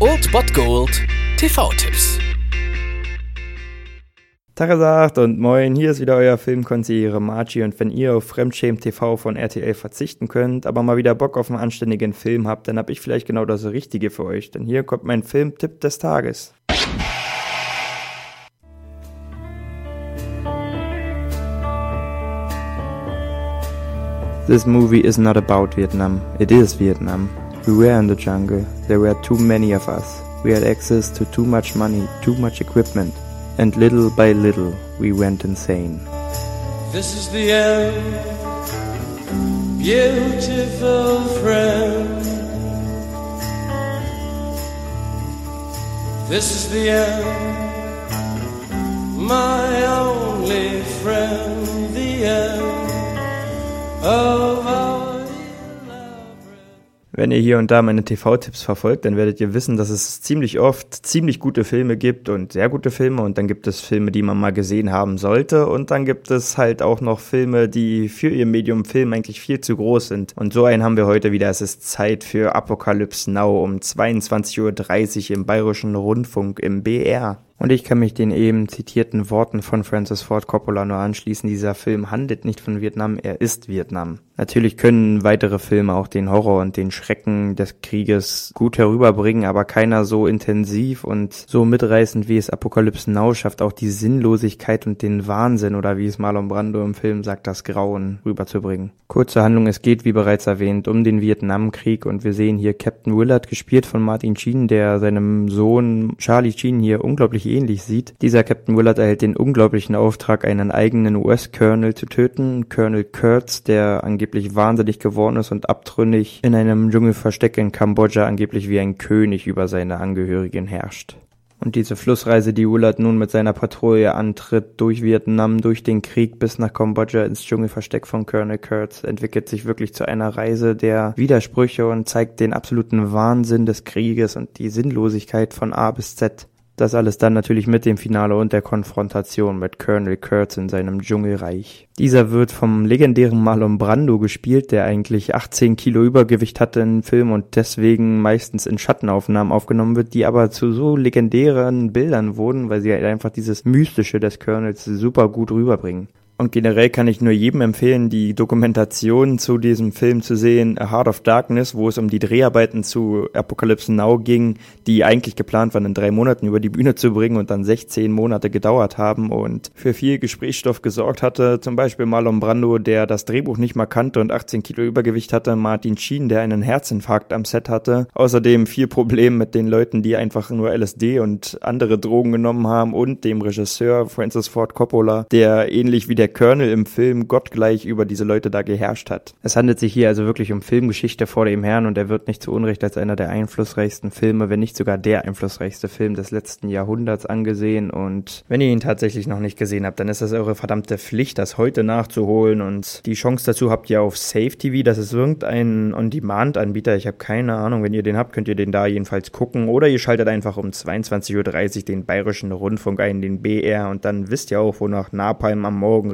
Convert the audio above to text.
Old Bot Gold TV-Tipps. Tagesagt und moin, hier ist wieder euer Filmkonsigliere Margie und wenn ihr auf Fremdschämen TV von RTL verzichten könnt, aber mal wieder Bock auf einen anständigen Film habt, dann hab ich vielleicht genau das Richtige für euch, denn hier kommt mein Filmtipp des Tages. This movie is not about Vietnam, it is Vietnam. We were in the jungle, there were too many of us. We had access to too much money, too much equipment and little by little we went insane. This is the end, beautiful friend. This is the end, my only friend, the end of our. Wenn ihr hier und da meine TV-Tipps verfolgt, dann werdet ihr wissen, dass es ziemlich oft ziemlich gute Filme gibt und sehr gute Filme und dann gibt es Filme, die man mal gesehen haben sollte und dann gibt es halt auch noch Filme, die für ihr Medium Film eigentlich viel zu groß sind. Und so einen haben wir heute wieder. Es ist Zeit für Apocalypse Now um 22.30 Uhr im Bayerischen Rundfunk im BR. Und ich kann mich den eben zitierten Worten von Francis Ford Coppola nur anschließen. Dieser Film handelt nicht von Vietnam, er ist Vietnam. Natürlich können weitere Filme auch den Horror und den Schrecken des Krieges gut herüberbringen, aber keiner so intensiv und so mitreißend wie es Apokalypse Now schafft, auch die Sinnlosigkeit und den Wahnsinn oder wie es Marlon Brando im Film sagt, das Grauen rüberzubringen. Kurze Handlung, es geht wie bereits erwähnt um den Vietnamkrieg und wir sehen hier Captain Willard gespielt von Martin Sheen, der seinem Sohn Charlie Sheen hier unglaublich ähnlich sieht. Dieser Captain Willard erhält den unglaublichen Auftrag, einen eigenen US-Colonel zu töten, Colonel Kurtz, der angeblich wahnsinnig geworden ist und abtrünnig in einem Dschungelversteck in Kambodscha angeblich wie ein König über seine Angehörigen herrscht. Und diese Flussreise, die Willard nun mit seiner Patrouille antritt, durch Vietnam, durch den Krieg bis nach Kambodscha ins Dschungelversteck von Colonel Kurtz, entwickelt sich wirklich zu einer Reise der Widersprüche und zeigt den absoluten Wahnsinn des Krieges und die Sinnlosigkeit von A bis Z. Das alles dann natürlich mit dem Finale und der Konfrontation mit Colonel Kurtz in seinem Dschungelreich. Dieser wird vom legendären Marlon Brando gespielt, der eigentlich 18 Kilo Übergewicht hatte im Film und deswegen meistens in Schattenaufnahmen aufgenommen wird, die aber zu so legendären Bildern wurden, weil sie halt einfach dieses Mystische des Colonels super gut rüberbringen. Und generell kann ich nur jedem empfehlen, die Dokumentation zu diesem Film zu sehen, A Heart of Darkness, wo es um die Dreharbeiten zu Apocalypse Now ging, die eigentlich geplant waren, in drei Monaten über die Bühne zu bringen und dann 16 Monate gedauert haben und für viel Gesprächsstoff gesorgt hatte. Zum Beispiel Marlon Brando, der das Drehbuch nicht mal kannte und 18 Kilo Übergewicht hatte, Martin Sheen, der einen Herzinfarkt am Set hatte. Außerdem viel Problem mit den Leuten, die einfach nur LSD und andere Drogen genommen haben und dem Regisseur Francis Ford Coppola, der ähnlich wie der der Colonel im Film gottgleich über diese Leute da geherrscht hat. Es handelt sich hier also wirklich um Filmgeschichte vor dem Herrn und er wird nicht zu Unrecht als einer der einflussreichsten Filme, wenn nicht sogar der einflussreichste Film des letzten Jahrhunderts angesehen und wenn ihr ihn tatsächlich noch nicht gesehen habt, dann ist das eure verdammte Pflicht, das heute nachzuholen und die Chance dazu habt ihr auf Safe TV, das ist irgendein On-Demand-Anbieter, ich habe keine Ahnung, wenn ihr den habt, könnt ihr den da jedenfalls gucken. Oder ihr schaltet einfach um 22.30 Uhr den Bayerischen Rundfunk ein, den BR und dann wisst ihr auch, wonach Napalm am Morgen